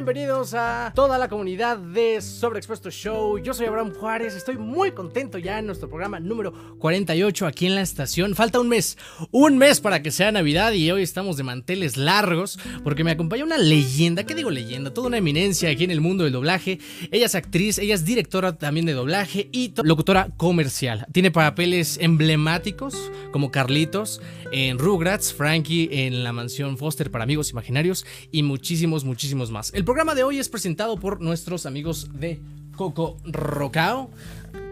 Bienvenidos a toda la comunidad de Sobreexpuesto Show. Yo soy Abraham Juárez. Estoy muy contento ya en nuestro programa número 48 aquí en la estación. Falta un mes, un mes para que sea Navidad y hoy estamos de manteles largos porque me acompaña una leyenda. ¿Qué digo leyenda? Toda una eminencia aquí en el mundo del doblaje. Ella es actriz, ella es directora también de doblaje y locutora comercial. Tiene papeles emblemáticos como Carlitos en Rugrats, Frankie en La Mansión Foster para Amigos Imaginarios y muchísimos, muchísimos más. El programa de hoy es presentado por nuestros amigos de Coco Rocao.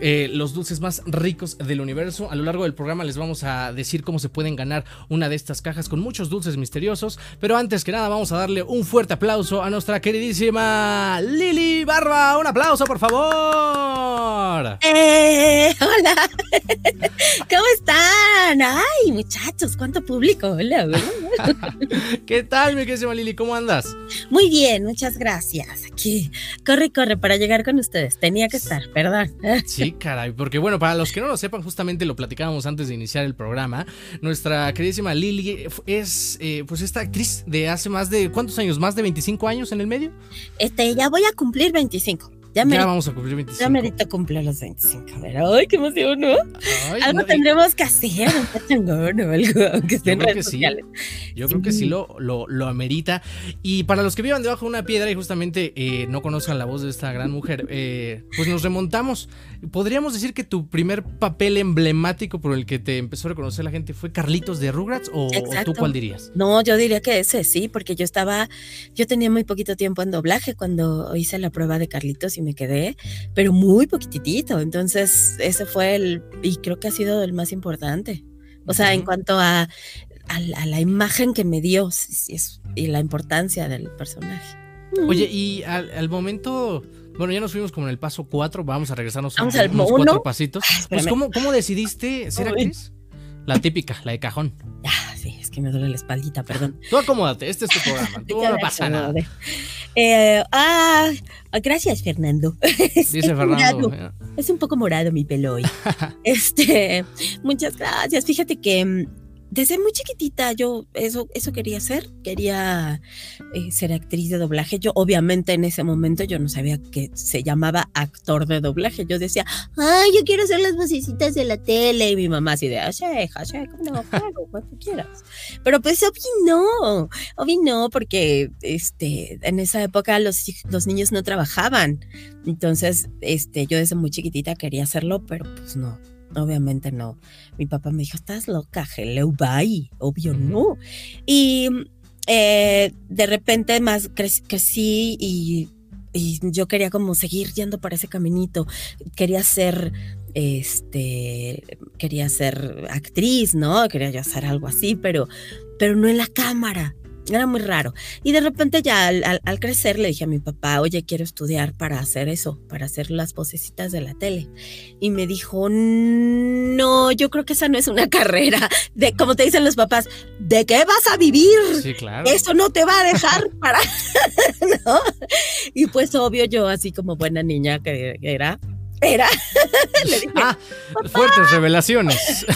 Eh, los dulces más ricos del universo. A lo largo del programa les vamos a decir cómo se pueden ganar una de estas cajas con muchos dulces misteriosos. Pero antes que nada vamos a darle un fuerte aplauso a nuestra queridísima Lili Barba. Un aplauso, por favor. Eh, hola. ¿Cómo están? Ay, muchachos, cuánto público. Hola. ¿Qué tal, mi queridísima Lili? ¿Cómo andas? Muy bien, muchas gracias. Aquí, corre, corre para llegar con ustedes. Tenía que estar, perdón. Sí, caray, porque bueno, para los que no lo sepan, justamente lo platicábamos antes de iniciar el programa. Nuestra queridísima Lili es eh, pues esta actriz de hace más de ¿cuántos años? ¿Más de 25 años en el medio? Este, ya voy a cumplir 25. Ya, ya vamos a cumplir 25. Ya merito cumplir los 25. A ver, ¡ay, qué emoción, ¿no? algo tendremos que hacer, un pachangón o algo, aunque esté en redes sociales. Yo creo que sí lo, lo, lo, amerita. Y para los que vivan debajo de una piedra y justamente eh, no conozcan la voz de esta gran mujer, eh, pues nos remontamos. ¿Podríamos decir que tu primer papel emblemático por el que te empezó a reconocer la gente fue Carlitos de Rugrats o, o tú cuál dirías? No, yo diría que ese sí, porque yo estaba, yo tenía muy poquito tiempo en doblaje cuando hice la prueba de Carlitos y me quedé, pero muy poquitito. Entonces, ese fue el, y creo que ha sido el más importante. O sea, en cuanto a, a, a, la imagen que me dio y la importancia del personaje. Oye, y al, al, momento, bueno, ya nos fuimos como en el paso 4, vamos a regresarnos vamos a unos uno? cuatro pasitos. Pues, ¿cómo, ¿cómo, decidiste ser actriz? La típica, la de cajón. Ah, sí, es que me duele la espaldita, perdón. Tú acomódate, este es tu programa, tú no pasa nada. Eh, ah, gracias, Fernando. Dice Fernando. Morado. Es un poco morado mi pelo hoy. este, muchas gracias. Fíjate que desde muy chiquitita yo eso, eso quería hacer, quería eh, ser actriz de doblaje. Yo obviamente en ese momento yo no sabía que se llamaba actor de doblaje. Yo decía, ay, yo quiero hacer las vocecitas de la tele. Y mi mamá así de, así, así, ¿cómo no? Claro, cuando quieras. Pero pues obvio no, obvio no, porque este, en esa época los, los niños no trabajaban. Entonces, este, yo desde muy chiquitita quería hacerlo, pero pues no, Obviamente no. Mi papá me dijo, estás loca, hello, bye. Obvio no. Y eh, de repente más crecí, crecí y, y, yo quería como seguir yendo por ese caminito. Quería ser, este, quería ser actriz, ¿no? Quería yo hacer algo así, pero, pero no en la cámara. Era muy raro. Y de repente ya al, al, al, crecer le dije a mi papá, oye, quiero estudiar para hacer eso, para hacer las vocecitas de la tele. Y me dijo, no, yo creo que esa no es una carrera. De, como te dicen los papás, ¿de qué vas a vivir? Sí, claro. Eso no te va a dejar para... ¿no? Y pues obvio yo, así como buena niña que era, era. Le dije, ah, fuertes revelaciones.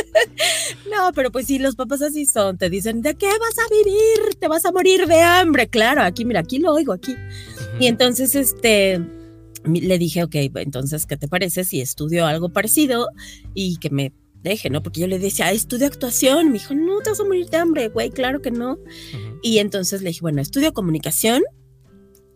no, pero pues sí, los papás así son. Te dicen, ¿de qué vas a vivir? Te vas a morir de hambre. Claro, aquí, mira, aquí lo oigo, aquí. Uh -huh. Y entonces, este, le dije, ok, entonces, ¿qué te parece si estudio algo parecido y que me deje, ¿no? Porque yo le decía, estudio actuación. Me dijo, no, te vas a morir de hambre, güey, claro que no. Uh -huh. Y entonces le dije, bueno, estudio comunicación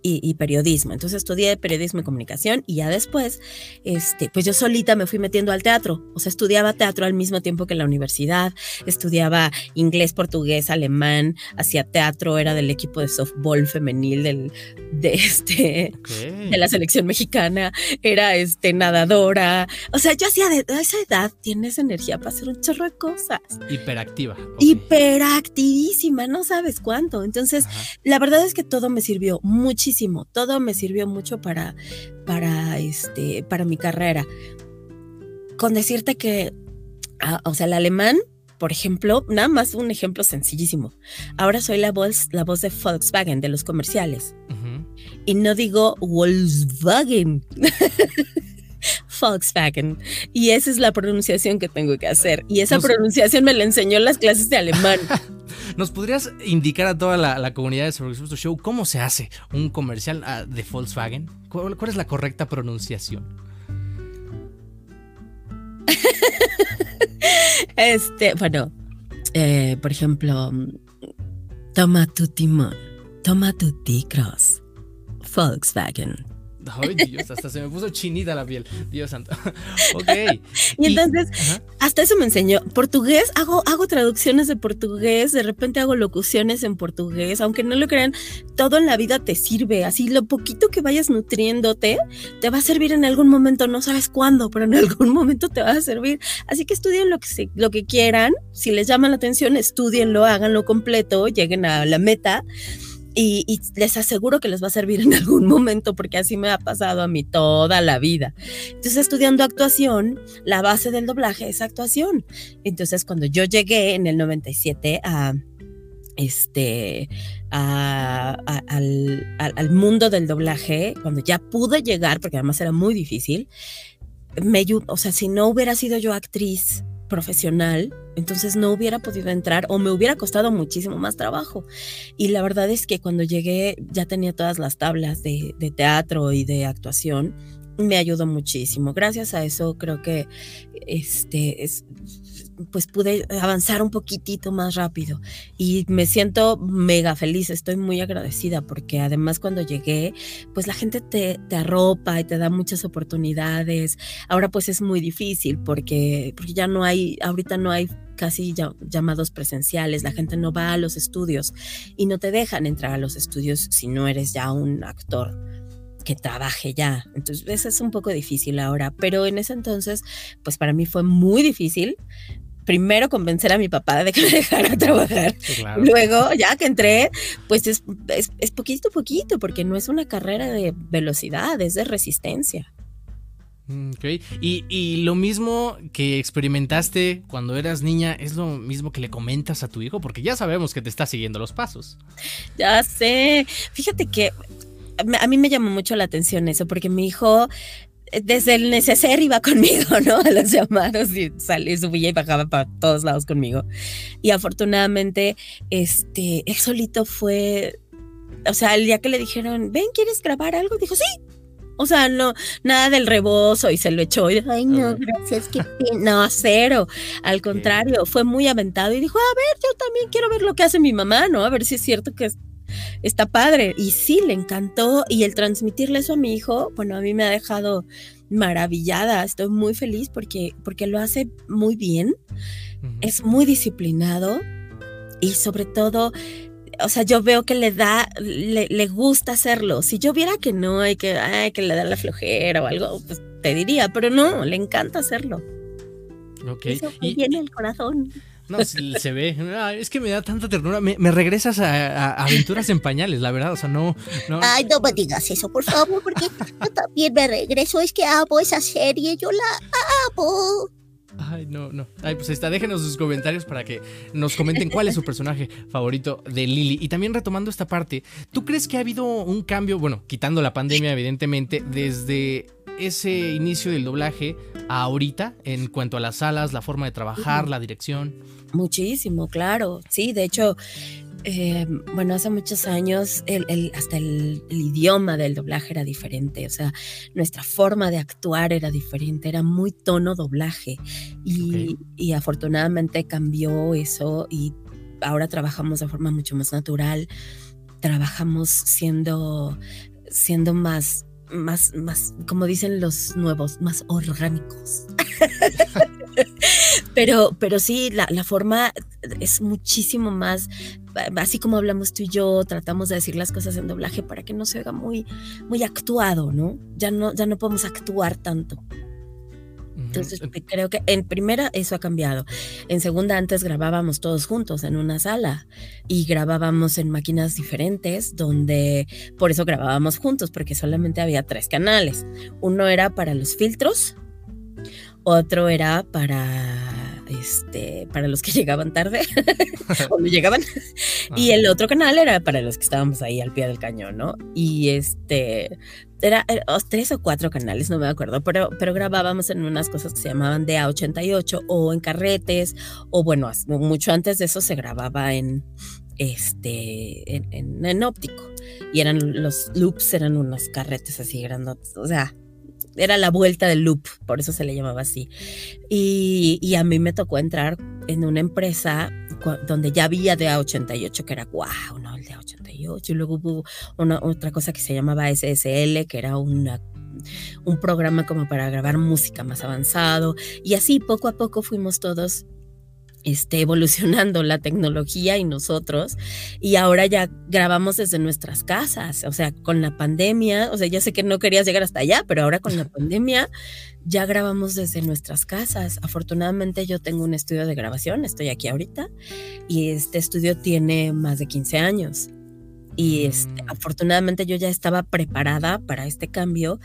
y, y, periodismo. Entonces estudié periodismo y comunicación y ya después, este, pues yo solita me fui metiendo al teatro. O sea, estudiaba teatro al mismo tiempo que en la universidad, estudiaba inglés, portugués, alemán, hacía teatro, era del equipo de softball femenil del, de, este, okay. de la selección mexicana, era este, nadadora. O sea, yo hacía de a esa edad tienes energía para hacer un chorro de cosas. Hiperactiva. Okay. Hiperactivísima, no sabes cuánto. Entonces, Ajá. la verdad es que todo me sirvió muchísimo todo me sirvió mucho para, para, este, para mi carrera. Con decirte que, ah, o sea, el alemán, por ejemplo, nada más un ejemplo sencillísimo. Ahora soy la voz, la voz de Volkswagen, de los comerciales. Uh -huh. Y no digo Volkswagen. Volkswagen. Y esa es la pronunciación que tengo que hacer. Y esa pronunciación me la enseñó en las clases de alemán. ¿Nos podrías indicar a toda la, comunidad de Sobre Show cómo se hace un comercial ah, de Volkswagen? ¿Cuál, es la correcta pronunciación? este, bueno, eh, por ejemplo, toma tu timón, toma tu T-Cross, Volkswagen. Ay, Dios, hasta se me puso chinita la piel. Dios santo. ok. Y entonces, hasta eso me enseñó. Portugués, hago, hago traducciones de portugués, de repente hago locuciones en portugués, aunque no lo crean, todo en la vida te sirve. Así, lo poquito que vayas nutriéndote, te va a servir en algún momento, no sabes cuándo, pero en algún momento te va a servir. Así que estudien lo que, lo que quieran. Si les llama la atención, estudienlo, háganlo completo, lleguen a la meta y, les aseguro que les va a servir en algún momento porque así me ha pasado a mí toda la vida. Entonces, estudiando actuación, la base del doblaje es actuación. Entonces, cuando yo llegué en el 97 a este al, al, mundo del doblaje, cuando ya pude llegar, porque además era muy difícil, me, o sea, si no hubiera sido yo actriz, profesional, entonces no hubiera podido entrar o me hubiera costado muchísimo más trabajo. Y la verdad es que cuando llegué ya tenía todas las tablas de, teatro y de actuación. Me ayudó muchísimo. Gracias a eso creo que este es, pues pude avanzar un poquitito más rápido y me siento mega feliz, estoy muy agradecida porque además cuando llegué, pues la gente te, te arropa y te da muchas oportunidades. Ahora pues es muy difícil porque, porque ya no hay, ahorita no hay casi llamados presenciales, la gente no va a los estudios y no te dejan entrar a los estudios si no eres ya un actor que trabaje ya. Entonces, eso es un poco difícil ahora, pero en ese entonces, pues para mí fue muy difícil primero convencer a mi papá de que me dejara trabajar. Luego, ya que entré, pues es, es, poquito a poquito, porque no es una carrera de velocidad, es de resistencia. Mm, ok, y, y, lo mismo que experimentaste cuando eras niña, ¿es lo mismo que le comentas a tu hijo? Porque ya sabemos que te está siguiendo los pasos. Ya sé. Fíjate que a mí me llamó mucho la atención eso, porque mi hijo desde el neceser iba conmigo, ¿no? A los llamados y salía, subía y bajaba para todos lados conmigo. Y afortunadamente, este, él solito fue, o sea, el día que le dijeron, ven, ¿quieres grabar algo? Dijo, sí. O sea, no, nada del rebozo y se lo echó. Y, Ay, no, gracias, que no, cero. Al contrario, fue muy aventado y dijo, a ver, yo también quiero ver lo que hace mi mamá, ¿no? A ver si es cierto que está padre. Y sí, le encantó. Y el transmitirle eso a mi hijo, bueno, a mí me ha dejado maravillada. Estoy muy feliz porque, porque lo hace muy bien. Es muy disciplinado. Y sobre todo, o sea, yo veo que le da, le, gusta hacerlo. Si yo viera que no, hay que, ay, que le da la flojera o algo, pues te diría, pero no, le encanta hacerlo. Ok. Eso y, viene el corazón. No, se, ve. es que me da tanta ternura. Me, regresas a, aventuras en pañales, la verdad. O sea, no, Ay, no me digas eso, por favor, porque yo también me regreso. Es que amo esa serie. Yo la amo. Ay, no, no. Ay, pues está, déjenos sus comentarios para que nos comenten cuál es su personaje favorito de Lily. Y también retomando esta parte, ¿tú crees que ha habido un cambio, bueno, quitando la pandemia, evidentemente, desde ese inicio del doblaje a ahorita en cuanto a las salas, la forma de trabajar, la dirección? Muchísimo, claro. Sí, de hecho, eh, bueno, hace muchos años el, hasta el, idioma del doblaje era diferente, o sea, nuestra forma de actuar era diferente, era muy tono doblaje y, y afortunadamente cambió eso y ahora trabajamos de forma mucho más natural, trabajamos siendo, siendo más más, más, como dicen los nuevos, más orgánicos. pero, pero sí, la, la, forma es muchísimo más, así como hablamos tú y yo, tratamos de decir las cosas en doblaje para que no se oiga muy, muy actuado, ¿no? Ya no, ya no podemos actuar tanto. Entonces creo que en primera eso ha cambiado. En segunda antes grabábamos todos juntos en una sala y grabábamos en máquinas diferentes donde por eso grabábamos juntos porque solamente había tres canales. Uno era para los filtros, otro era para este, para los que llegaban tarde o no llegaban. y el otro canal era para los que estábamos ahí al pie del cañón, ¿no? Y este, era, eh, tres o cuatro canales, no me acuerdo, pero, pero grabábamos en unas cosas que se llamaban DA88 o en carretes, o bueno, mucho antes de eso se grababa en, este, en, óptico. Y eran los loops, eran unos carretes así grandotes, o sea, era la vuelta del loop, por eso se le llamaba así. Y a mí me tocó entrar en una empresa donde ya había DA88, que era wow, no, el DA88. Y luego hubo una, otra cosa que se llamaba SSL, que era una un programa como para grabar música más avanzado y así poco a poco fuimos todos este, evolucionando la tecnología y nosotros, y ahora ya grabamos desde nuestras casas, o sea, con la pandemia, o sea, ya sé que no querías llegar hasta allá, pero ahora con la pandemia ya grabamos desde nuestras casas. Afortunadamente yo tengo un estudio de grabación, estoy aquí ahorita, y este estudio tiene más de 15 años. Y este, mm. afortunadamente yo ya estaba preparada para este cambio,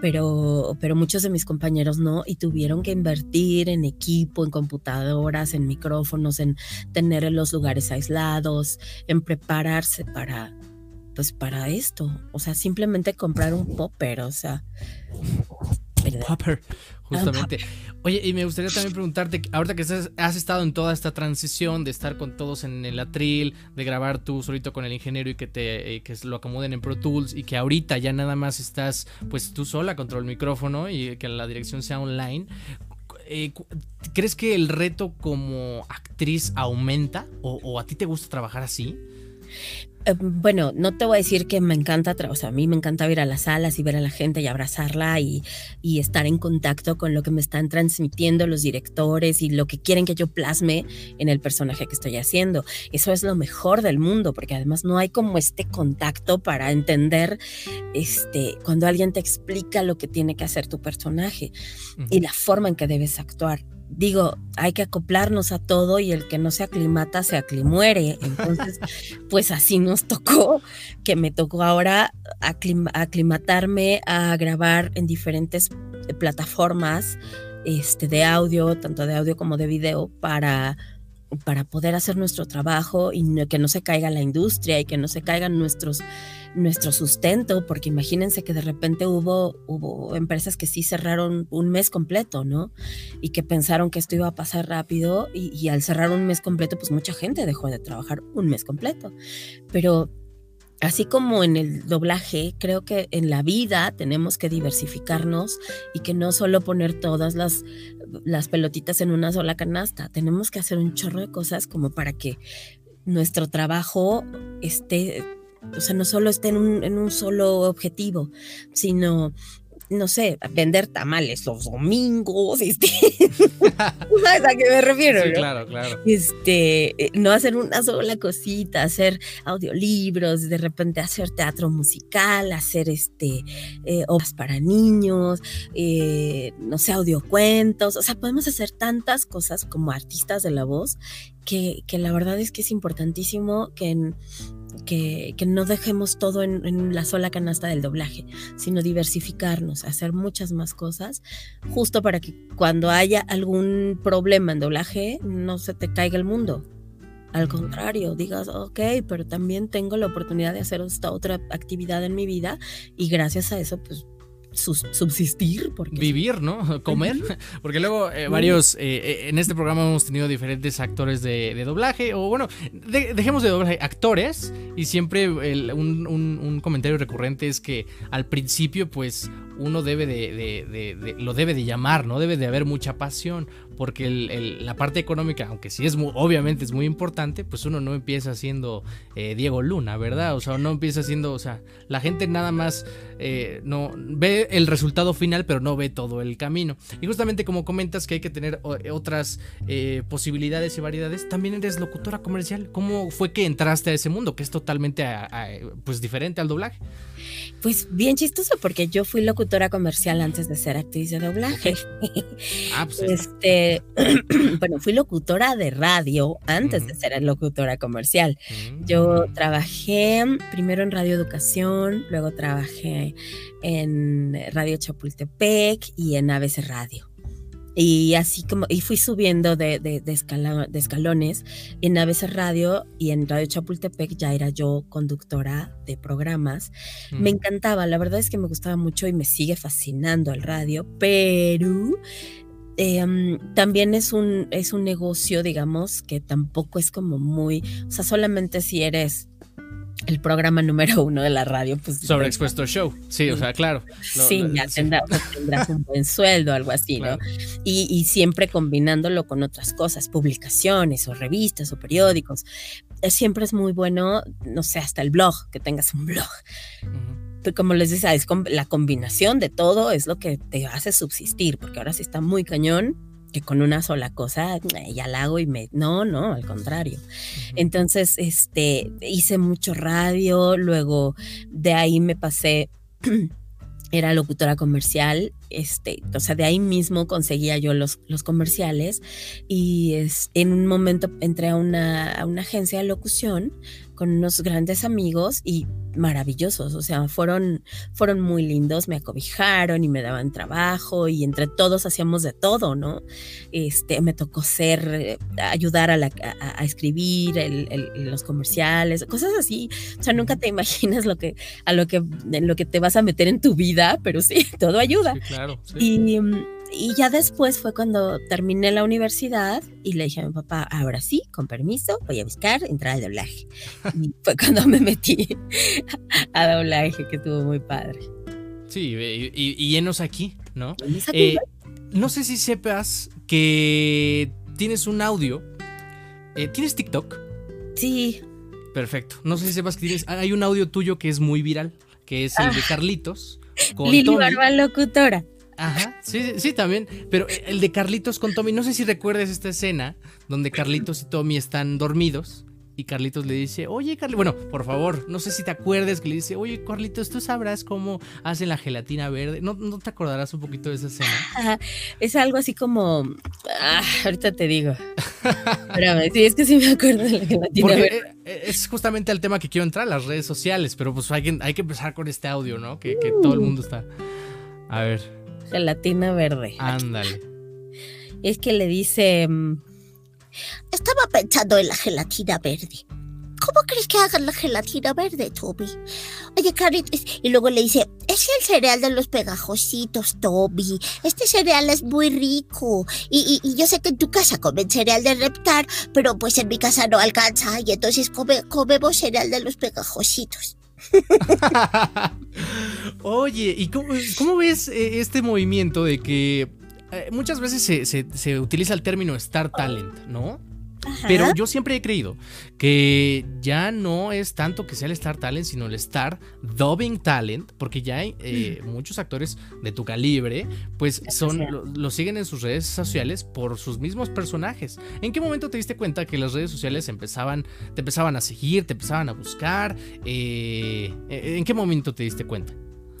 pero, pero muchos de mis compañeros no y tuvieron que invertir en equipo, en computadoras, en micrófonos, en tener los lugares aislados, en prepararse para, pues para esto. O sea, simplemente comprar un popper, o sea. Popper, justamente. Oye, y me gustaría también preguntarte, ahorita que has estado en toda esta transición de estar con todos en el atril, de grabar tú solito con el ingeniero y que te que lo acomoden en Pro Tools y que ahorita ya nada más estás pues tú sola contra el micrófono y que la dirección sea online. Eh, ¿Crees que el reto como actriz aumenta o, o a ti te gusta trabajar así? Eh, bueno, no te voy a decir que me encanta, o sea, a mí me encanta ir a las salas y ver a la gente y abrazarla y, y, estar en contacto con lo que me están transmitiendo los directores y lo que quieren que yo plasme en el personaje que estoy haciendo. Eso es lo mejor del mundo, porque además no hay como este contacto para entender este, cuando alguien te explica lo que tiene que hacer tu personaje y la forma en que debes actuar digo, hay que acoplarnos a todo y el que no se aclimata se aclimuere. Entonces, pues así nos tocó, que me tocó ahora aclimatarme a grabar en diferentes eh, plataformas este, de audio, tanto de audio como de video, para para poder hacer nuestro trabajo y que no se caiga la industria y que no se caigan nuestros nuestro sustento, porque imagínense que de repente hubo, hubo empresas que sí cerraron un mes completo, ¿no? Y que pensaron que esto iba a pasar rápido y, y al cerrar un mes completo, pues mucha gente dejó de trabajar un mes completo. Pero así como en el doblaje, creo que en la vida tenemos que diversificarnos y que no solo poner todas las, las pelotitas en una sola canasta, tenemos que hacer un chorro de cosas como para que nuestro trabajo esté, o sea, no solo esté en un, en un solo objetivo, sino no sé, vender tamales los domingos, este, ¿sabes a qué me refiero? Sí, claro, claro. Este, eh, no hacer una sola cosita, hacer audiolibros, de repente hacer teatro musical, hacer este, eh, obras para niños, eh, no sé, audiocuentos, o sea, podemos hacer tantas cosas como artistas de la voz que, que la verdad es que es importantísimo que en, que, no dejemos todo en, la sola canasta del doblaje, sino diversificarnos, hacer muchas más cosas, justo para que cuando haya algún problema en doblaje no se te caiga el mundo. Al contrario, digas, ok, pero también tengo la oportunidad de hacer esta otra actividad en mi vida y gracias a eso, pues subsistir. Porque... Vivir, ¿no? Comer. Porque luego eh, varios, eh, eh, en este programa hemos tenido diferentes actores de, doblaje, o bueno, dejemos de doblaje, actores, y siempre un, un, comentario recurrente es que al principio, pues uno debe de, lo debe de llamar, ¿no? Debe de haber mucha pasión, porque la parte económica, aunque sí es muy, obviamente es muy importante, pues uno no empieza siendo eh, Diego Luna, ¿verdad? O sea, no empieza siendo, o sea, la gente nada más eh, no ve el resultado final, pero no ve todo el camino. Y justamente como comentas que hay que tener otras eh, posibilidades y variedades, también eres locutora comercial. ¿Cómo fue que entraste a ese mundo, que es totalmente pues diferente al doblaje? Pues bien chistoso, porque yo fui locutora comercial antes de ser actriz de doblaje. Ah, pues este, bueno, fui locutora de radio antes de ser locutora comercial. Yo mm. trabajé primero en Radio Educación, luego trabajé en Radio Chapultepec y en ABC Radio. Y así como, y fui subiendo de, de, de, de escalones en ABC Radio y en Radio Chapultepec ya era yo conductora de programas. Me Mm. encantaba, la verdad es que me gustaba mucho y me sigue fascinando el radio, pero eh, mm, también es un, es un negocio, digamos, que tampoco es como muy, o sea, solamente si eres el programa número uno de la radio, pues Sobreexpuesto show. Sí, o sea, claro. Lo- sí, lo- ya sí. tendrás, tendrás un buen sueldo, algo así, Claro. ¿no? Y, y siempre combinándolo con otras cosas, publicaciones o revistas o periódicos. Eh, Siempre es muy bueno, no sé, hasta el blog, que tengas un blog. Pero como les decía, es la combinación de todo es lo que te hace subsistir, porque ahora sí está muy cañón que con una sola cosa eh, ya la hago y me... No, no, al contrario. Entonces, este, hice mucho radio, luego de ahí me pasé, era locutora comercial, este, o sea, de ahí mismo conseguía yo los, los comerciales y es, en un momento entré a una, a una agencia de locución con unos grandes amigos y maravillosos, o sea, fueron, fueron muy lindos, me acobijaron y me daban trabajo y entre todos hacíamos de todo, ¿no? Este, me tocó ser, ayudar a, la- a- a escribir los comerciales, cosas así, o sea, nunca te imaginas lo que, a lo que, en lo que te vas a meter en tu vida, pero sí, todo ayuda. Sí. Y, mm, y ya después fue cuando terminé la universidad y le dije a mi papá, ahora sí, con permiso, voy a buscar entrar al doblaje. Y fue cuando me metí a doblaje, que estuvo muy padre. Sí, y, y- y llenos aquí, ¿no? ¿Me sacó Eh, no sé si sepas que tienes un audio. Eh, ¿Tienes TikTok? Sí, Perfecto. No sé si sepas que tienes. Hay un audio tuyo que es muy viral, que es el de Ah. Carlitos. Con Lili Tommy. Barba locutora. Ajá, sí, sí, también. Pero el de Carlitos con Tommy, no sé si recuerdes esta escena donde Carlitos y Tommy están dormidos y Carlitos le dice, oye, Carlitos, bueno, por favor, no sé si te acuerdes que le dice, oye, Carlitos, tú sabrás cómo hacen la gelatina verde. ¿No, no te acordarás un poquito de esa escena? Ajá, Es algo así como. ah, ahorita te digo. Espérame, sí, es que sí me acuerdo de la gelatina Porque verde. eh, eh, es justamente el tema que quiero entrar, las redes sociales, pero pues hay que, hay que empezar con este audio, ¿no? Que, que todo el mundo está... A ver, Gelatina verde. ándale. Es que le dice. Estaba pensando en la gelatina verde. ¿Cómo crees que hagan la gelatina verde, Toby? Oye, Carlitos, y luego le dice, es el cereal de los pegajositos, Toby. Este cereal es muy rico. Y, y- y yo sé que en tu casa comen cereal de reptar, pero pues en mi casa no alcanza. Y entonces come- comemos cereal de los pegajositos. Oye, ¿y cómo, cómo ves eh, este movimiento de que eh, muchas veces se, se- se utiliza el término Star Talent, ¿no? ajá, Pero yo siempre he creído que ya no es tanto que sea el Star Talent, sino el Star Dubbing Talent, porque ya hay eh, muchos actores de tu calibre, pues son lo, lo siguen en sus redes sociales por sus mismos personajes. ¿En qué momento te diste cuenta que las redes sociales empezaban, te empezaban a seguir, te empezaban a buscar? Eh, ¿En qué momento te diste cuenta?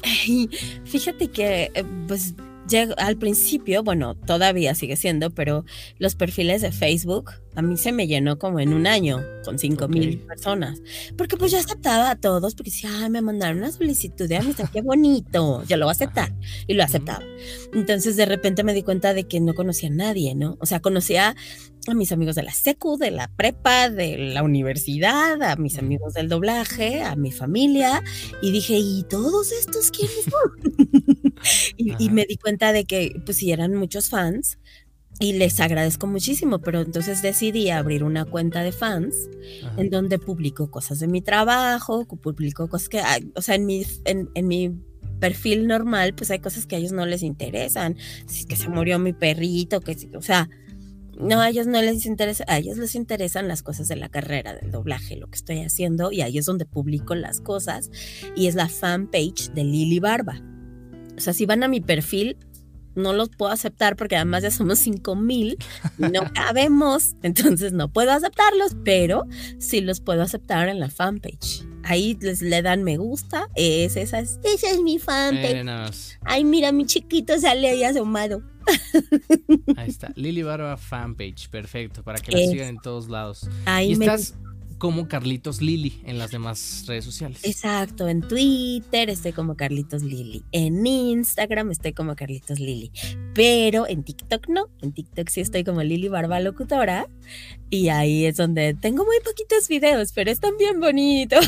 Ay, Fíjate que, pues, lleg- al principio, bueno, todavía sigue siendo, pero los perfiles de Facebook a mí se me llenó como en un año con cinco mil Ok. personas. Porque pues yo aceptaba a todos, porque decía, ay, me mandaron una solicitud de amistad, qué bonito, yo lo voy a aceptar. Y lo aceptaba. Entonces de repente me di cuenta de que no conocía a nadie, ¿no? O sea, conocía a mis amigos de la secu, de la prepa, de la universidad, a mis amigos del doblaje, a mi familia, y dije, ¿y todos estos quiénes son? y, y me di cuenta de que, pues sí, eran muchos fans, y les agradezco muchísimo, pero entonces decidí abrir una cuenta de fans Ajá. en donde publico cosas de mi trabajo, publico cosas que, o sea, en mi, en, en mi perfil normal, pues hay cosas que a ellos no les interesan, si es que se murió mi perrito, que, o sea, no, a ellos no les interesa, a ellos les interesan las cosas de la carrera, del doblaje, lo que estoy haciendo, y ahí es donde publico las cosas, y es la fanpage de Lili Barba. O sea, si van a mi perfil, no los puedo aceptar porque además ya somos 5 mil y no cabemos, entonces no puedo aceptarlos, pero sí los puedo aceptar en la fanpage. Ahí les le dan me gusta, es esa es. Esa es mi fanpage. Ay, mira, mi chiquito sale ahí asomado. Ahí está. Lili Barba fanpage. Perfecto. Para que la sigan en todos lados. Ahí Y me estás como Carlitos Lili en las demás redes sociales. Exacto, en Twitter estoy como Carlitos Lili, en Instagram estoy como Carlitos Lili, pero en TikTok no. En TikTok sí estoy como Lili Barba Locutora. Y ahí es donde tengo muy poquitos videos, pero están bien bonitos.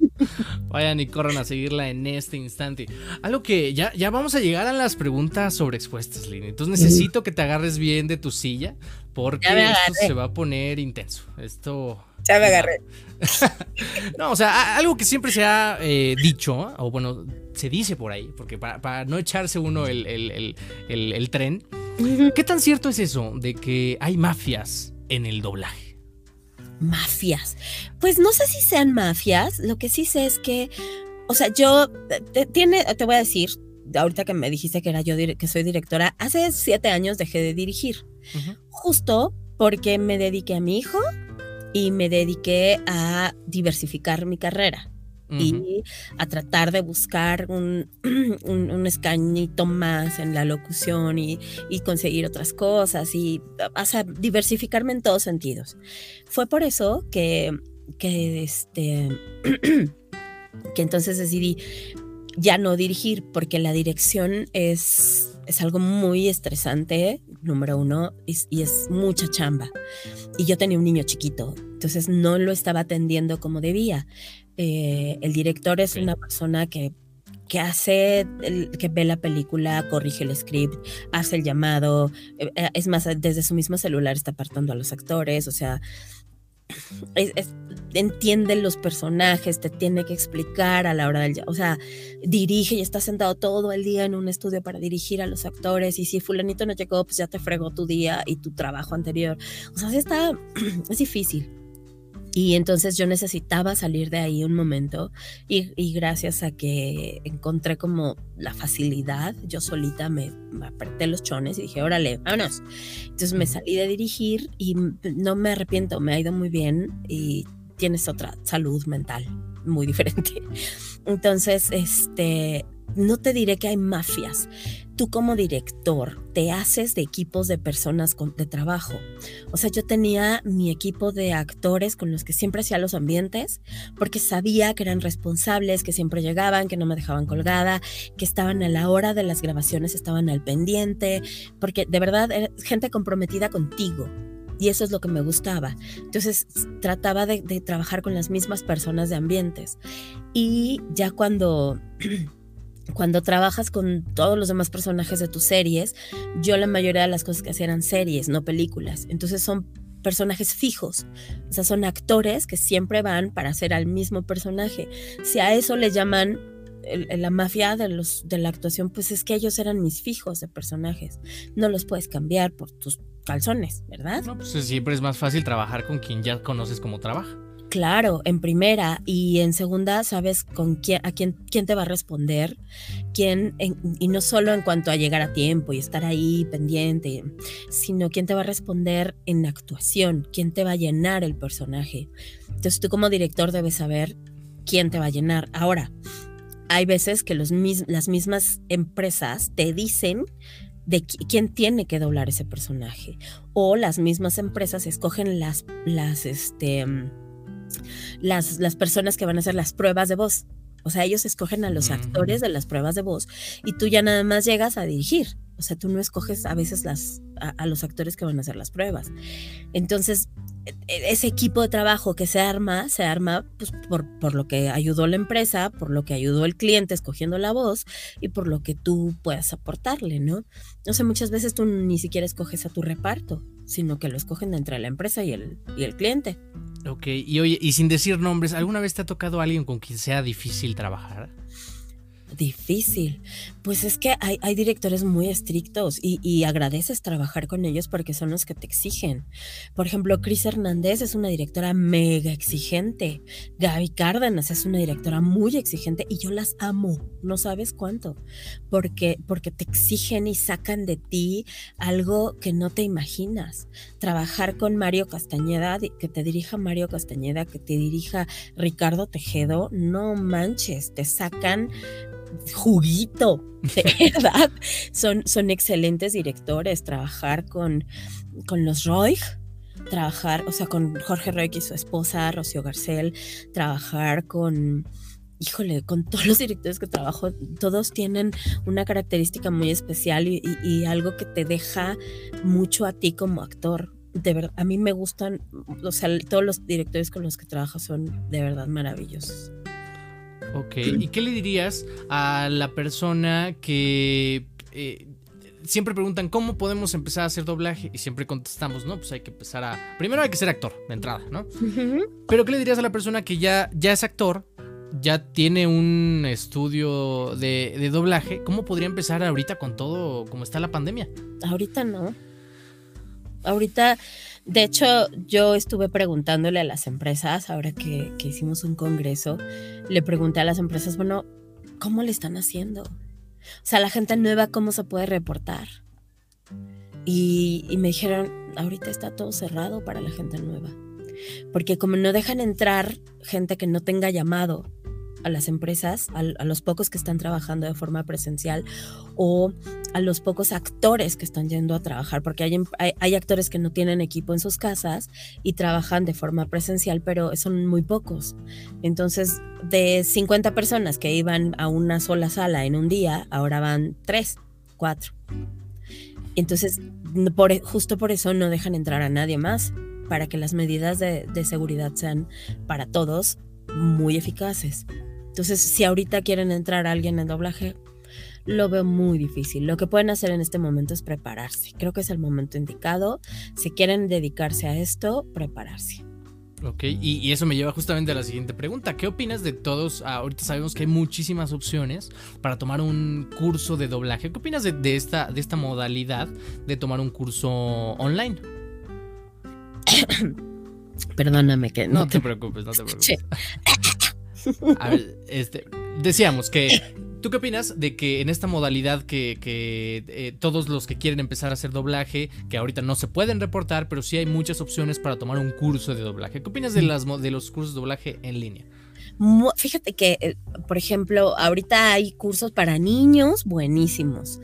Vayan y corran a seguirla en este instante. Algo que ya, ya vamos a llegar a las preguntas sobre expuestas, Lili. Entonces necesito que te agarres bien de tu silla porque esto se va a poner intenso. Esto. Ya me agarré. no, o sea, algo que siempre se ha eh, dicho, o bueno, se dice por ahí, porque para, no echarse uno el, el tren, ¿qué tan cierto es eso de que hay mafias en el doblaje? Mafias. Pues no sé si sean mafias, lo que sí sé es que, o sea, yo te, tiene, te voy a decir, ahorita que me dijiste que era yo que soy directora, hace siete años dejé de dirigir, justo porque me dediqué a mi hijo y me dediqué a diversificar mi carrera y a tratar de buscar un, un, escañito más en la locución y, conseguir otras cosas y o diversificarme en todos sentidos. Fue por eso que, que, este, que entonces decidí ya no dirigir, porque la dirección es, es algo muy estresante, número uno, y, es mucha chamba. Y yo tenía un niño chiquito, entonces no lo estaba atendiendo como debía. Eh, el director es una persona que, que hace, que ve la película, corrige el script, hace el llamado, eh, eh, es más, desde su mismo celular está apartando a los actores, o sea, entiende los personajes, te tiene que explicar a la hora del, o sea, dirige y está sentado todo el día en un estudio para dirigir a los actores y si fulanito no llegó, pues ya te fregó tu día y tu trabajo anterior. O sea, está, es difícil. Y entonces yo necesitaba salir de ahí un momento y, gracias a que encontré como la facilidad, yo solita me, apreté los chones y dije, órale, vámonos. Entonces me salí de dirigir y no me arrepiento, me ha ido muy bien y tienes otra salud mental muy diferente. Entonces, este, no te diré que hay mafias. Tú como director te haces de equipos de personas de trabajo. O sea, yo tenía mi equipo de actores con los que siempre hacía los ambientes porque sabía que eran responsables, que siempre llegaban, que no me dejaban colgada, que estaban a la hora de las grabaciones, estaban al pendiente, porque de verdad gente comprometida contigo y eso es lo que me gustaba. Entonces trataba de, trabajar con las mismas personas de ambientes. Y ya cuando cuando trabajas con todos los demás personajes de tus series, yo la mayoría de las cosas que hacía eran series, no películas. Entonces son personajes fijos, o sea, son actores que siempre van para hacer al mismo personaje. Si a eso le llaman la mafia de, los, de la actuación, pues es que ellos eran mis fijos de personajes. No los puedes cambiar por tus calzones, ¿verdad? No, pues siempre es más fácil trabajar con quien ya conoces cómo trabaja. Claro, en primera y en segunda sabes con quién, a quién, quién te va a responder, quién, y no solo en cuanto a llegar a tiempo y estar ahí pendiente, sino quién te va a responder en actuación, quién te va a llenar el personaje. Entonces tú como director debes saber quién te va a llenar. Ahora, hay veces que las mismas empresas te dicen de quién tiene que doblar ese personaje o las mismas empresas escogen las, las, este, las, las personas que van a hacer las pruebas de voz. O sea, ellos escogen a los actores de las pruebas de voz y tú ya nada más llegas a dirigir. O sea, tú no escoges a veces las, a, los actores que van a hacer las pruebas. Entonces, e, e, ese equipo de trabajo que se arma, se arma pues, por, por, lo que ayudó la empresa, por lo que ayudó el cliente escogiendo la voz y por lo que tú puedas aportarle, ¿no? O sea, muchas veces tú ni siquiera escoges a tu reparto, sino que lo escogen entre la empresa y el, y el cliente. Ok, y oye, y sin decir nombres, ¿alguna vez te ha tocado alguien con quien sea difícil trabajar? Difícil. Pues es que hay, hay directores muy estrictos y, agradeces trabajar con ellos porque son los que te exigen. Por ejemplo, Cris Hernández es una directora mega exigente. Gaby Cárdenas es una directora muy exigente y yo las amo, no sabes cuánto, porque, porque te exigen y sacan de ti algo que no te imaginas. Trabajar con Mario Castañeda, que te dirija Mario Castañeda, que te dirija Ricardo Tejedo, no manches, te sacan juguito, de verdad. son, son excelentes directores. Trabajar con, con los Roy, trabajar, o sea, con Jorge Roy y su esposa, Rocío Garcel, trabajar con híjole, con todos los directores que trabajo, todos tienen una característica muy especial y, algo que te deja mucho a ti como actor. De verdad, a mí me gustan, o sea, todos los directores con los que trabajo son de verdad maravillosos. Ok, ¿y qué le dirías a la persona que eh, siempre preguntan cómo podemos empezar a hacer doblaje y siempre contestamos, no, pues hay que empezar a... Primero hay que ser actor, de entrada, ¿no? Pero ¿qué le dirías a la persona que ya, ya es actor, ya tiene un estudio de, de doblaje? ¿Cómo podría empezar ahorita con todo, como está la pandemia? Ahorita no. Ahorita, de hecho, yo estuve preguntándole a las empresas, ahora que, hicimos un congreso, le pregunté a las empresas, bueno, ¿cómo le están haciendo? O sea, la gente nueva, ¿cómo se puede reportar? Y, me dijeron, ahorita está todo cerrado para la gente nueva. Porque como no dejan entrar gente que no tenga llamado a las empresas, a, los pocos que están trabajando de forma presencial o a los pocos actores que están yendo a trabajar, porque hay, hay, actores que no tienen equipo en sus casas y trabajan de forma presencial, pero son muy pocos. Entonces, de 50 personas que iban a una sola sala en un día, ahora van 3, 4. Entonces, por, justo por eso no dejan entrar a nadie más, para que las medidas de seguridad sean para todos muy eficaces. Entonces, si ahorita quieren entrar a alguien en doblaje, lo veo muy difícil. Lo que pueden hacer en este momento es prepararse. Creo que es el momento indicado. Si quieren dedicarse a esto, prepararse. Ok, y, eso me lleva justamente a la siguiente pregunta. ¿Qué opinas de todos? Ah, ahorita sabemos que hay muchísimas opciones para tomar un curso de doblaje. ¿Qué opinas de, esta, de esta modalidad de tomar un curso online? Perdóname que no, te... preocupes, no te preocupes. A ver, este, decíamos que ¿Tú qué opinas de que en esta modalidad que, eh, todos los que quieren empezar a hacer doblaje, que ahorita no se pueden reportar, pero sí hay muchas opciones para tomar un curso de doblaje? ¿Qué opinas de, las, de los cursos de doblaje en línea? Fíjate que, eh, por ejemplo, ahorita hay cursos para niños buenísimos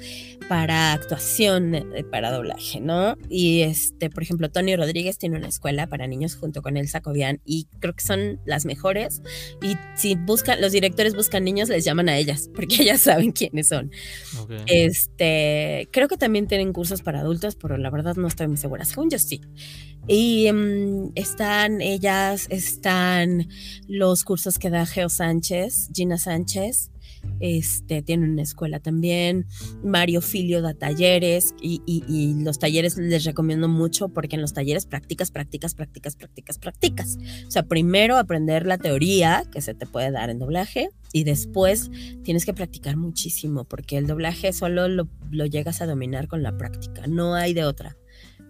para actuación, eh, para doblaje, ¿no? Y este, por ejemplo, Tony Rodríguez tiene una escuela para niños junto con Elsa Cobian y creo que son las mejores. Y si buscan, los directores buscan niños, les llaman a ellas, porque ellas saben quiénes son. Este, creo que también tienen cursos para adultos, pero la verdad no estoy muy segura. Según yo sí. Y mm, están ellas, están los cursos que da Geo Sánchez, Gina Sánchez este, tiene una escuela también, Mario Filio da talleres y, los talleres les recomiendo mucho porque en los talleres practicas, practicas, practicas, practicas, practicas. O sea, primero aprender la teoría que se te puede dar en doblaje y después tienes que practicar muchísimo porque el doblaje solo lo, lo llegas a dominar con la práctica, no hay de otra.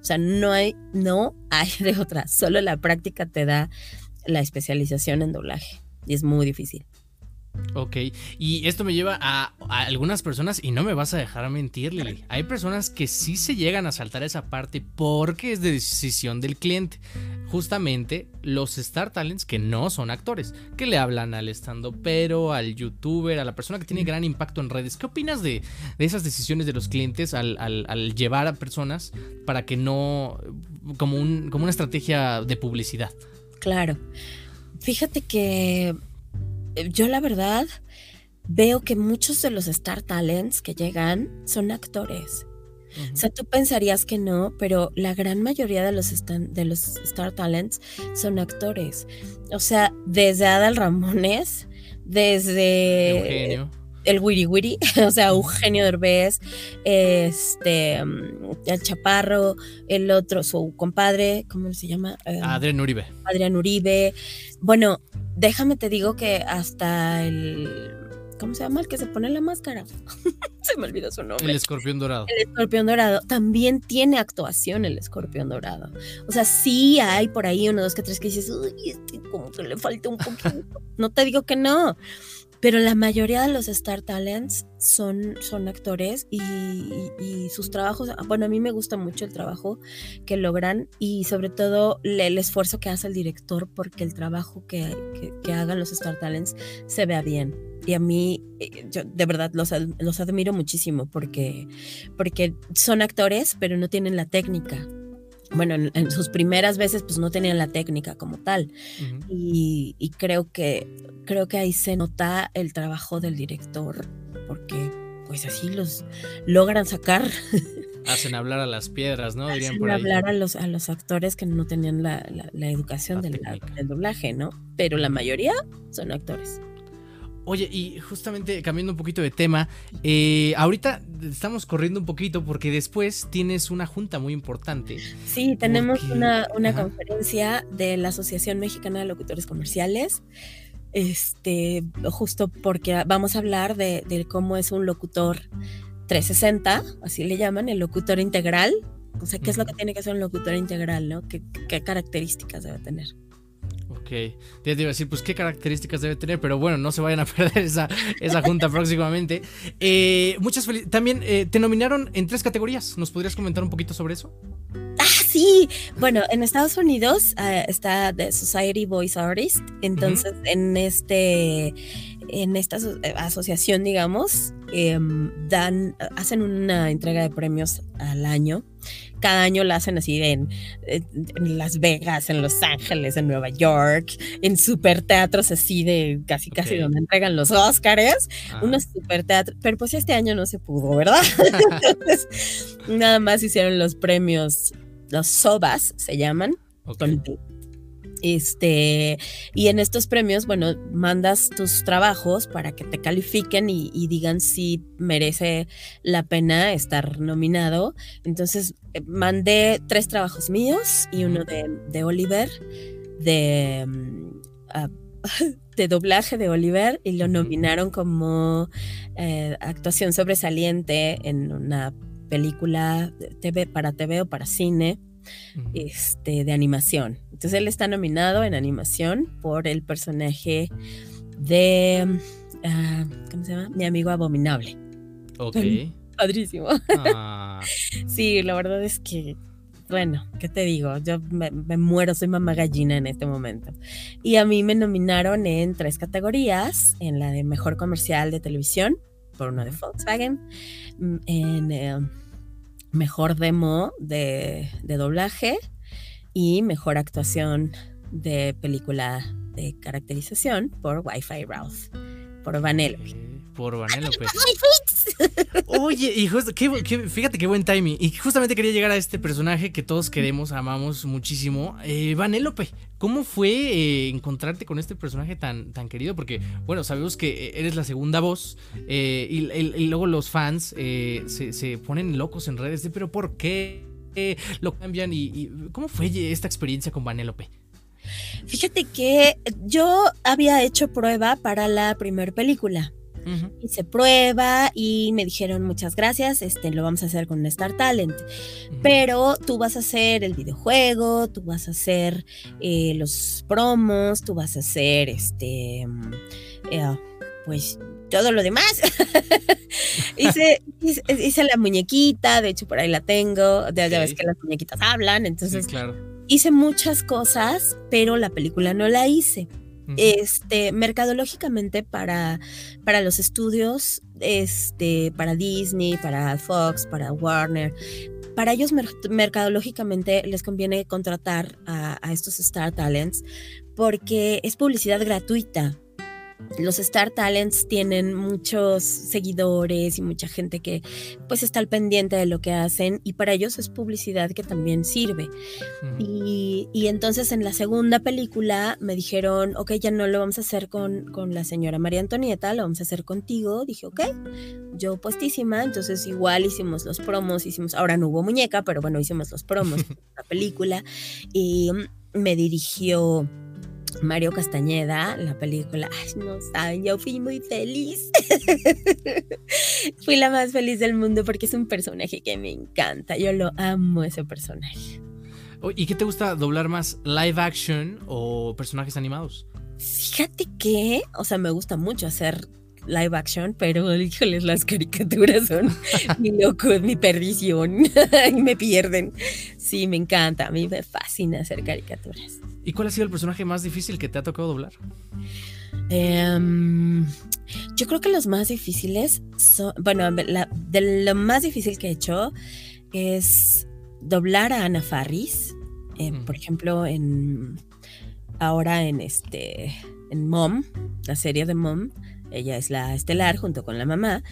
O sea, no hay, no hay de otra, solo la práctica te da la especialización en doblaje y es muy difícil. Ok, y esto me lleva a, algunas personas, y no me vas a dejar mentir, Lili. Hay personas que sí se llegan a saltar esa parte porque es de decisión del cliente. Justamente los Star Talents que no son actores, que le hablan al estando pero, al youtuber, a la persona que tiene gran impacto en redes. ¿Qué opinas de, esas decisiones de los clientes al, llevar a personas para que no, como, un, como una estrategia de publicidad? Claro. Fíjate que yo la verdad veo que muchos de los Star Talents que llegan son actores. O sea, tú pensarías que no, pero la gran mayoría de los, de los Star Talents son actores. O sea, desde Adal Ramones, desde Eugenio. El Wiri Wiri, o sea, Eugenio Derbez, este, mm, el Chaparro, el otro, su compadre, ¿cómo se llama? Adrián Uribe. Adrián Uribe. Bueno, déjame te digo que hasta el. ¿Cómo se llama el que se pone la máscara? se me olvidó su nombre. El escorpión dorado. El escorpión dorado. También tiene actuación el escorpión dorado. O sea, sí hay por ahí uno, dos, que tres que dices, uy, este como que le falta un poquito. no te digo que no. Pero la mayoría de los Star Talents son, son actores y, sus trabajos, bueno, a mí me gusta mucho el trabajo que logran y sobre todo el esfuerzo que hace el director porque el trabajo que, hagan los Star Talents se vea bien. Y a mí, eh, yo de verdad los, los admiro muchísimo porque, porque son actores, pero no tienen la técnica bueno, en, sus primeras veces pues no tenían la técnica como tal. y, y, creo que creo que ahí se nota el trabajo del director, porque pues así los logran sacar Hacen hablar a las piedras, ¿no? Hacen hablar a los, a los actores que no tenían la, educación del, doblaje, ¿no? Pero la mayoría son actores. Oye, y justamente cambiando un poquito de tema, eh, ahorita estamos corriendo un poquito porque después tienes una junta muy importante. Sí, tenemos una, conferencia de la Asociación Mexicana de Locutores Comerciales. Este, justo porque vamos a hablar de, de cómo es un locutor 360, así le llaman, el locutor integral. O sea, ¿qué es lo que tiene que ser un locutor integral, no? ¿Qué, características debe tener? Ok, te iba a decir, pues qué características debe tener, pero bueno, no se vayan a perder esa, esa junta próximamente. Eh, muchas felicidades. También eh, te nominaron en tres categorías. ¿Nos podrías comentar un poquito sobre eso? Ah, sí. Bueno, en Estados Unidos eh, está The Society Voice Artist. Entonces, en este en esta asociación, digamos, em, dan, hacen una entrega de premios al año. Cada año la hacen así en, Las Vegas, en Los Ángeles, en Nueva York, en super teatros así de casi casi donde entregan los Oscars, ah. unos super teatros, pero pues este año no se pudo, ¿verdad? Entonces, nada más hicieron los premios, los SOBAS se llaman, este, y en estos premios, bueno, mandas tus trabajos para que te califiquen y, digan si merece la pena estar nominado. Entonces, eh, mandé tres trabajos míos y uno de, Oliver, de, mm, ah, de doblaje de Oliver, y lo nominaron como eh, actuación sobresaliente en una película TV, para TV o para cine este, de animación. Entonces él está nominado en animación por el personaje de, ah, ¿cómo se llama? Mi amigo abominable. Ok. Padrísimo. Ah. sí, la verdad es que, bueno, ¿qué te digo? Yo me, muero, soy mamá gallina en este momento. Y a mí me nominaron en tres categorías, en la de mejor comercial de televisión, por uno de Volkswagen, mm, en... Eh, mejor demo de, doblaje y mejor actuación de película de caracterización por Wi-Fi Ralph, por Vanellope. por Vanellope. Oye, y fíjate qué buen timing. Y justamente quería llegar a este personaje que todos queremos, amamos muchísimo. Eh, Vanellope, ¿cómo fue eh, encontrarte con este personaje tan, tan querido? Porque, bueno, sabemos que eres la segunda voz eh, y, luego los fans eh, se, ponen locos en redes de, pero ¿por qué lo cambian? ¿Y, y cómo fue esta experiencia con Vanellope? Fíjate que yo había hecho prueba para la primera película Hice prueba y me dijeron muchas gracias, este, lo vamos a hacer con Star Talent. Pero tú vas a hacer el videojuego, tú vas a hacer eh, los promos, tú vas a hacer este, mm, eh, pues todo lo demás. hice, hice, la muñequita, de hecho por ahí la tengo, ya, ves que las muñequitas hablan, entonces hice muchas cosas, pero la película no la hice. Este, mercadológicamente para, para los estudios, este, para Disney, para Fox, para Warner, para ellos mercadológicamente les conviene contratar a, a, estos Star Talents porque es publicidad gratuita los Star Talents tienen muchos seguidores y mucha gente que pues está al pendiente de lo que hacen y para ellos es publicidad que también sirve. y, entonces en la segunda película me dijeron, ok, ya no lo vamos a hacer con, con, la señora María Antonieta, lo vamos a hacer contigo. Dije, ok, yo puestísima, entonces igual hicimos los promos, hicimos, ahora no hubo muñeca, pero bueno, hicimos los promos la película y me dirigió Mario Castañeda, la película, ay, no saben, yo fui muy feliz. fui la más feliz del mundo porque es un personaje que me encanta. Yo lo amo ese personaje. ¿Y qué te gusta doblar más, live action o personajes animados? Fíjate que, o sea, me gusta mucho hacer live action, pero híjoles, las caricaturas son mi loco, mi perdición. me pierden. Sí, me encanta. A mí me fascina hacer caricaturas. ¿Y cuál ha sido el personaje más difícil que te ha tocado doblar? Em, yo creo que los más difíciles son, bueno, de lo más difícil que he hecho es doblar a Ana Farris, eh, Mm. por ejemplo, en ahora en este en Mom, la serie de Mom, ella es la estelar junto con la mamá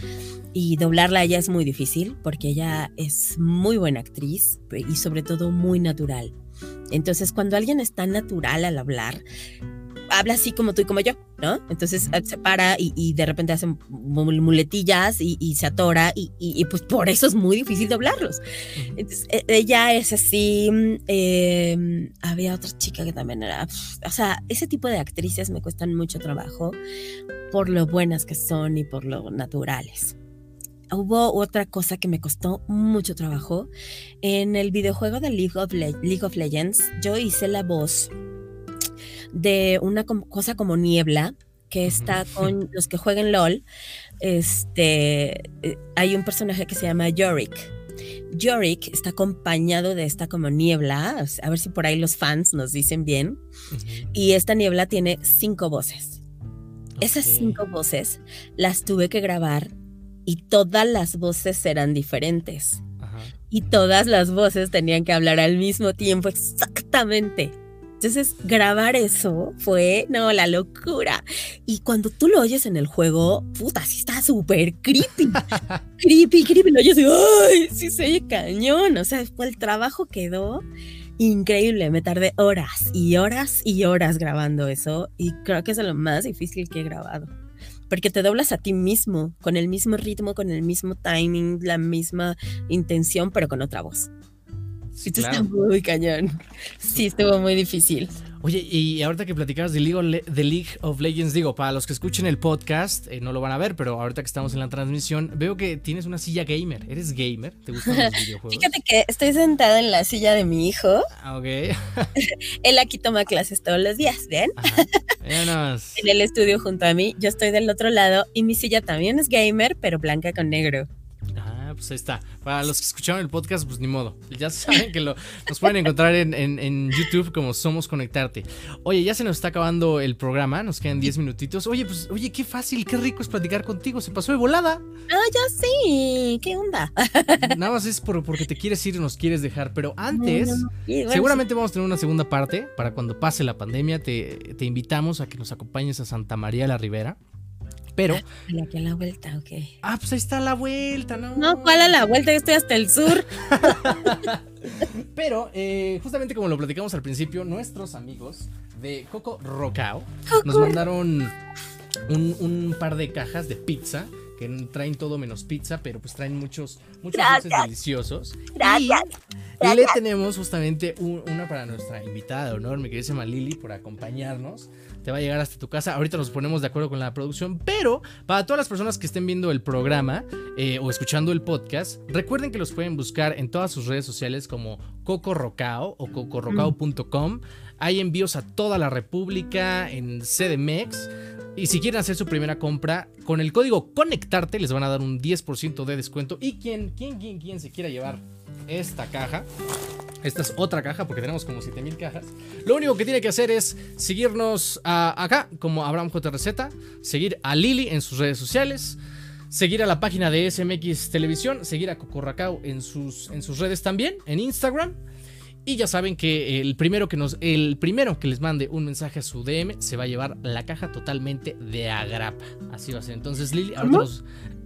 y doblarla a ella es muy difícil porque ella es muy buena actriz y sobre todo muy natural. Entonces, cuando alguien es tan natural al hablar, habla así como tú y como yo, ¿no? Entonces se para y, y de repente hacen mul- muletillas y, y se atora y, pues por eso es muy difícil doblarlos. Entonces, e- ella es así. eh, había otra chica que también era. O sea, ese tipo de actrices me cuestan mucho trabajo por lo buenas que son y por lo naturales. Hubo otra cosa que me costó mucho trabajo. En el videojuego de League of, Le- League of Legends, yo hice la voz de una cosa como niebla que está con los que jueguen LOL. Este, eh, hay un personaje que se llama Yorick. Yorick está acompañado de esta como niebla, a ver si por ahí los fans nos dicen bien. Y esta niebla tiene cinco voces. Esas cinco voces las tuve que grabar y todas las voces eran diferentes. Ajá. Y todas las voces tenían que hablar al mismo tiempo exactamente. Entonces, grabar eso fue, no, la locura. Y cuando tú lo oyes en el juego, puta, sí está súper creepy. creepy, creepy. Lo oyes y, ¡ay! Sí se oye cañón. O sea, el trabajo quedó increíble. Me tardé horas y horas y horas grabando eso. Y creo que es lo más difícil que he grabado. Porque te doblas a ti mismo, con el mismo ritmo, con el mismo timing, la misma intención, pero con otra voz. Sí, Esto claro. está muy cañón. Sí, estuvo muy difícil. Oye, y ahorita que platicabas de League, of Le- de League of Legends, digo, para los que escuchen el podcast, eh, no lo van a ver, pero ahorita que estamos en la transmisión, veo que tienes una silla gamer. ¿Eres gamer? ¿Te gustan los videojuegos? Fíjate que estoy sentada en la silla de mi hijo. Ah, ok. Él aquí toma clases todos los días, ¿ven? En el estudio junto a mí. Yo estoy del otro lado y mi silla también es gamer, pero blanca con negro. Pues ahí está. Para los que escucharon el podcast, pues ni modo. Ya saben que lo, nos pueden encontrar en, en- en YouTube como Somos Conectarte. Oye, ya se nos está acabando el programa, nos quedan 10 minutitos. Oye, pues, oye, qué fácil, qué rico es platicar contigo. Se pasó de volada. Ah, ya sí. ¿Qué onda? Nada más es por, porque te quieres ir y nos quieres dejar. Pero antes, No, no, no. Y bueno, seguramente vamos a tener una segunda parte para cuando pase la pandemia. Te, te invitamos a que nos acompañes a Santa María la Ribera. Pero, sí, Aquí a la vuelta, ok. ah, pues ahí está la vuelta, ¿no? No, ¿cuál a la vuelta? Yo estoy hasta el sur. Pero, eh, justamente como lo platicamos al principio, nuestros amigos de Coco Rocao nos mandaron un, un par de cajas de pizza que traen todo menos pizza, pero pues traen muchos, muchos dulces deliciosos. Gracias. Y, y le tenemos justamente un- una para nuestra invitada de honor, mi querida Lili, por acompañarnos. Te va a llegar hasta tu casa. Ahorita nos ponemos de acuerdo con la producción. Pero para todas las personas que estén viendo el programa eh, o escuchando el podcast, recuerden que los pueden buscar en todas sus redes sociales como Coco Rocao o cocorocao.com. Hay envíos a toda la República en CDMX. Y si quieren hacer su primera compra, con el código Conectarte les van a dar un 10% de descuento. Y quien, quien, quien, quien se quiera llevar esta caja, esta es otra caja porque tenemos como 7000 cajas. Lo único que tiene que hacer es seguirnos a- acá como Abraham JRZ, seguir a Lili en sus redes sociales, seguir a la página de SMX Televisión, seguir a Cocorracao en sus, en sus redes también, en Instagram. Y ya saben que el primero que nos, el primero que les mande un mensaje a su DM se va a llevar la caja totalmente de agrapa. Así va a ser. Entonces, Lili, ahorita.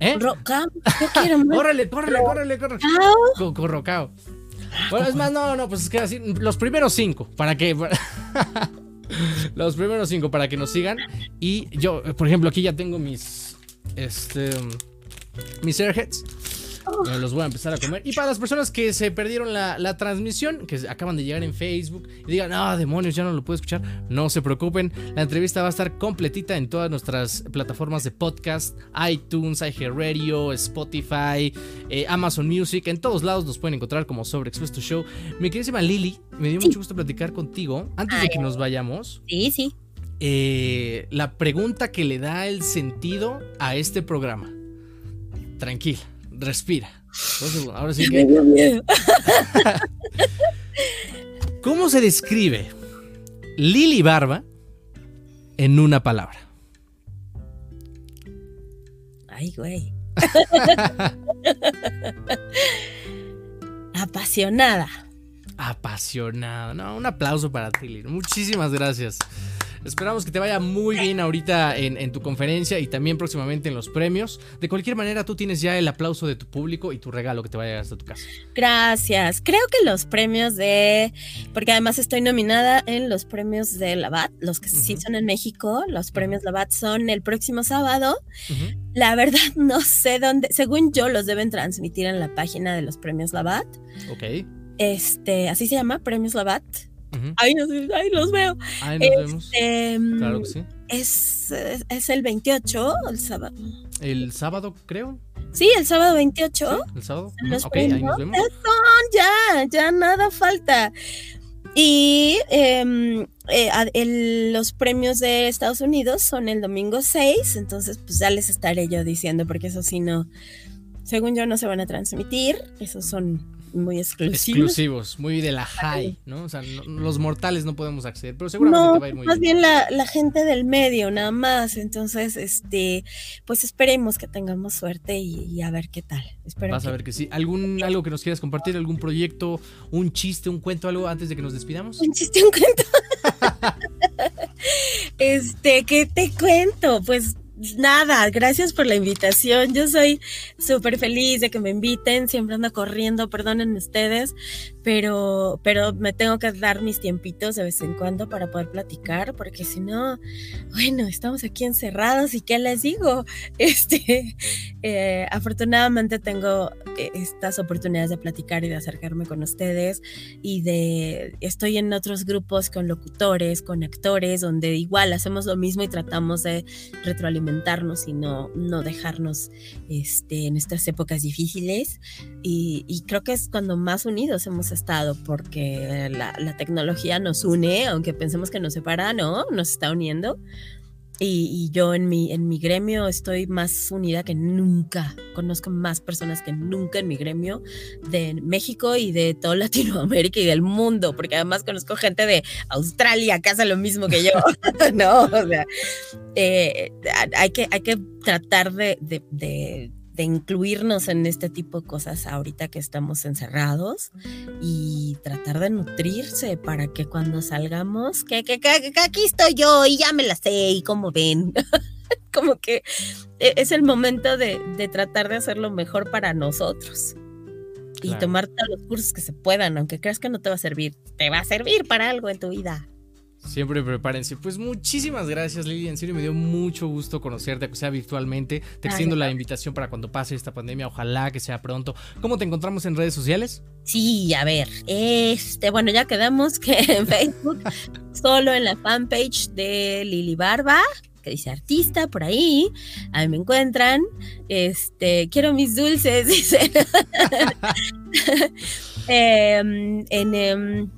¿Eh? Roca, yo quiero más. ¡Córrele, córrele, córrele. Bueno, es más, no, no, pues es que así, los primeros cinco, para que... los primeros cinco, para que nos sigan. Y yo, por ejemplo, aquí ya tengo mis... Este... Mis airheads. Los voy a empezar a comer. Y para las personas que se perdieron la, la transmisión, que acaban de llegar en Facebook y digan, ah, demonios, ya no lo puedo escuchar, no se preocupen. La entrevista va a estar completita en todas nuestras plataformas de podcast: iTunes, iHeartRadio, Spotify, eh, Amazon Music. En todos lados nos pueden encontrar como Sobre Expuesto Show. Mi queridísima Lili, me dio mucho gusto platicar contigo. Antes de que nos vayamos, Sí, sí. eh, la pregunta que le da el sentido a este programa. Tranquila, respira. Ahora sí que. miedo. ¿Cómo se describe Lili Barba en una palabra? Ay, güey. Apasionada. Apasionada. No, un aplauso para ti, Lili. Muchísimas gracias. Esperamos que te vaya muy bien ahorita en, tu conferencia y también próximamente en los premios. De cualquier manera, tú tienes ya el aplauso de tu público y tu regalo que te vaya hasta tu casa. Gracias. Creo que los premios de. Porque además estoy nominada en los premios de la BAT, los que sí son en México. Los premios la BAT son el próximo sábado. La verdad, no sé dónde. Según yo, los deben transmitir en la página de los premios Labat. Ok. Este, así se llama, Premios Labat. Ahí, los veo. Ahí nos vemos. Este, claro que sí. Es, es, el 28, el sábado. El sábado, creo. Sí, el sábado 28. el sábado. ok, ahí nos vemos. ya, ya nada falta. Y em, eh, los premios de Estados Unidos son el domingo 6, entonces pues ya les estaré yo diciendo, porque eso sí no, según yo no se van a transmitir, esos son muy exclusivos. Exclusivos, muy de la high, ¿no? O sea, los mortales no podemos acceder, pero seguramente va a ir muy más bien. la, gente del medio, nada más. Entonces, este, pues esperemos que tengamos suerte y, a ver qué tal. Vas a ver que sí. ¿Algún, algo que nos quieras compartir? ¿Algún proyecto, un chiste, un cuento, algo antes de que nos despidamos? Un chiste, un cuento. este, ¿qué te cuento? Pues nada, gracias por la invitación. Yo soy súper feliz de que me inviten. Siempre ando corriendo, perdonen ustedes, pero, pero me tengo que dar mis tiempitos de vez en cuando para poder platicar, porque si no, bueno, estamos aquí encerrados y qué les digo. Este, eh, afortunadamente tengo estas oportunidades de platicar y de acercarme con ustedes y de estoy en otros grupos con locutores, con actores, donde igual hacemos lo mismo y tratamos de retroalimentarnos y no, no dejarnos este, en estas épocas difíciles. Y creo que es cuando más unidos hemos estado, porque la, tecnología nos une, aunque pensemos que nos separa, no, nos está uniendo. Y, yo en mi, en mi gremio estoy más unida que nunca. Conozco más personas que nunca en mi gremio de México y de toda Latinoamérica y del mundo, porque además conozco gente de Australia que hace lo mismo que yo. no, o sea, eh, hay, que, hay que tratar de de incluirnos en este tipo de cosas ahorita que estamos encerrados y tratar de nutrirse para que cuando salgamos, que, que, aquí estoy yo y ya me la sé y como ven, como que e, es el momento de, de, tratar de hacerlo mejor para nosotros. Y tomar todos los cursos que se puedan, aunque creas que no te va a servir, te va a servir para algo en tu vida. Siempre prepárense. Pues muchísimas gracias, Lili. En serio, me dio mucho gusto conocerte, que sea virtualmente. Te extiendo la invitación para cuando pase esta pandemia. Ojalá que sea pronto. ¿Cómo te encontramos en redes sociales? Sí, a ver. Este, bueno, ya quedamos que en Facebook, solo en la fanpage de Lili Barba que dice artista por ahí, a mí me encuentran, este, quiero mis dulces, dice. Em, en, em,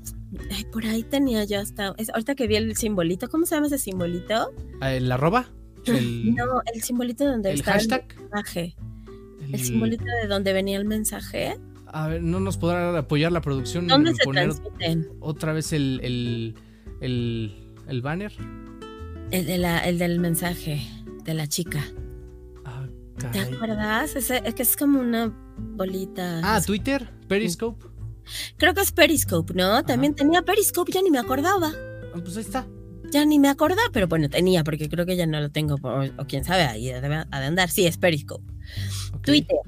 Ay, por ahí tenía yo hasta. ahorita que vi el simbolito, ¿cómo se llama ese simbolito? Ah, ¿El arroba? No, el simbolito donde ¿El está hashtag? el mensaje. El... simbolito de donde venía el mensaje. A ver, ¿no nos podrá apoyar la producción? ¿Dónde se transmiten? Otra vez el, el, el, el banner. El, de la, el del mensaje de la chica. Ah, ¿Te acuerdas? Es, es que es como una bolita. Ah, Twitter, Periscope. Creo que es Periscope, ¿no? También tenía Periscope, ya ni me acordaba. Ah, pues ahí está. Ya ni me acordaba, pero bueno, tenía, porque creo que ya no lo tengo, o, quién sabe, ahí debe de andar. Sí, es Periscope. Twitter.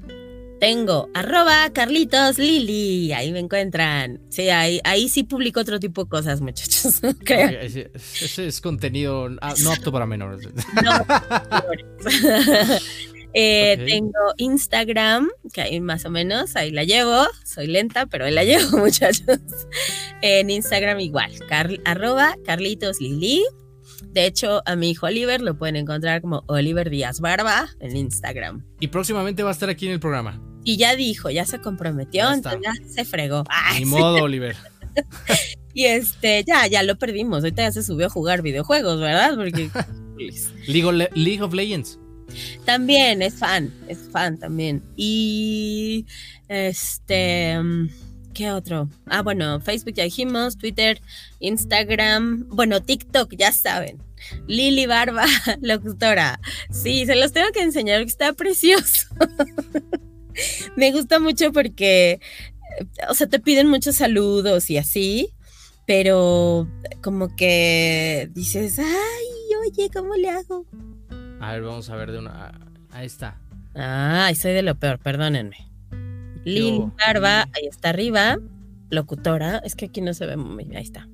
Tengo arroba Carlitos Lili, ahí me encuentran. Sí, ahí, ahí sí publico otro tipo de cosas, muchachos. Creo. Ese, es contenido ah, no apto para menores. No, Eh, tengo Instagram, que ahí más o menos, ahí la llevo. Soy lenta, pero ahí la llevo, muchachos. En Instagram igual, arroba Carlitos Lili. De hecho, a mi hijo Oliver lo pueden encontrar como Oliver Díaz Barba en Instagram. Y próximamente va a estar aquí en el programa. Y ya dijo, ya se comprometió, entonces ya se fregó. Ni modo, Oliver. y este, ya, ya lo perdimos. Ahorita ya se subió a jugar videojuegos, ¿verdad? Porque. League of Legends. También es fan, es fan también. Y este, ¿qué otro? Ah, bueno, Facebook ya dijimos, Twitter, Instagram, bueno, TikTok, ya saben. Lili Barba, locutora. Sí, se los tengo que enseñar, que está precioso. Me gusta mucho porque o sea, te piden muchos saludos y así, pero como que dices, ay, oye, ¿cómo le hago? A ver, vamos a ver de una. Ahí está. Ay, soy de lo peor, perdónenme. Lili? Barba, ahí está arriba, locutora, es que aquí no se ve muy bien, ahí está.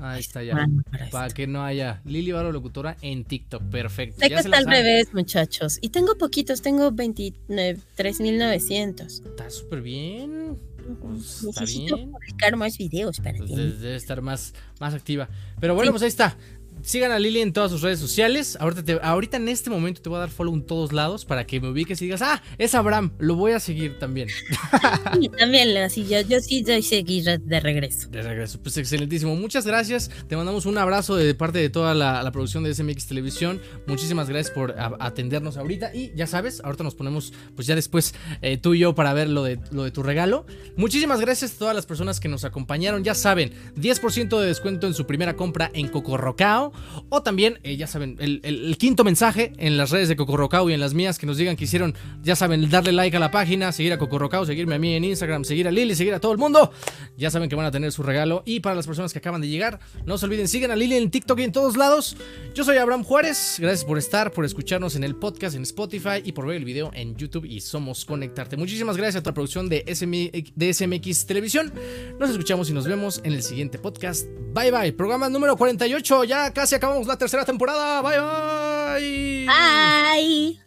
Ahí está ya. Bueno, para que no haya Lili Varo locutora en TikTok. Perfecto. Sé Ya que se está al revés, muchachos. Y tengo poquitos, tengo 23.900. Está súper bien. Pues, está Necesito bien. publicar más videos para Pues ti. de- debe estar más, más activa. Pero bueno, Sí. pues ahí está. Sigan a Lili en todas sus redes sociales. Ahorita, te- ahorita en este momento te voy a dar follow en todos lados para que me ubiques y digas, ah, es Abraham, lo voy a seguir también. Y también, así, yo, yo sí doy seguir de regreso. De regreso. Pues excelentísimo. Muchas gracias. Te mandamos un abrazo de parte de toda la, la producción de SMX Televisión. Muchísimas gracias por a- atendernos ahorita. Y ya sabes, ahorita nos ponemos, pues ya después eh, tú y yo para ver lo de, lo de tu regalo. Muchísimas gracias a todas las personas que nos acompañaron. Ya saben, 10% de descuento en su primera compra en Cocorrocao. O también, eh, ya saben, el, quinto mensaje en las redes de Cocorrocao y en las mías que nos digan que hicieron, ya saben, darle like a la página, seguir a Cocorrocao, seguirme a mí en Instagram, seguir a Lili, seguir a todo el mundo. Ya saben que van a tener su regalo. Y para las personas que acaban de llegar, no se olviden, sigan a Lili en TikTok y en todos lados. Yo soy Abraham Juárez. Gracias por estar, por escucharnos en el podcast en Spotify y por ver el video en YouTube y Somos Conectarte. Muchísimas gracias a la producción de, SM de SMX Televisión. Nos escuchamos y nos vemos en el siguiente podcast. Bye bye. Programa número 48. Ya casi acabamos la tercera temporada. Bye, bye. Bye.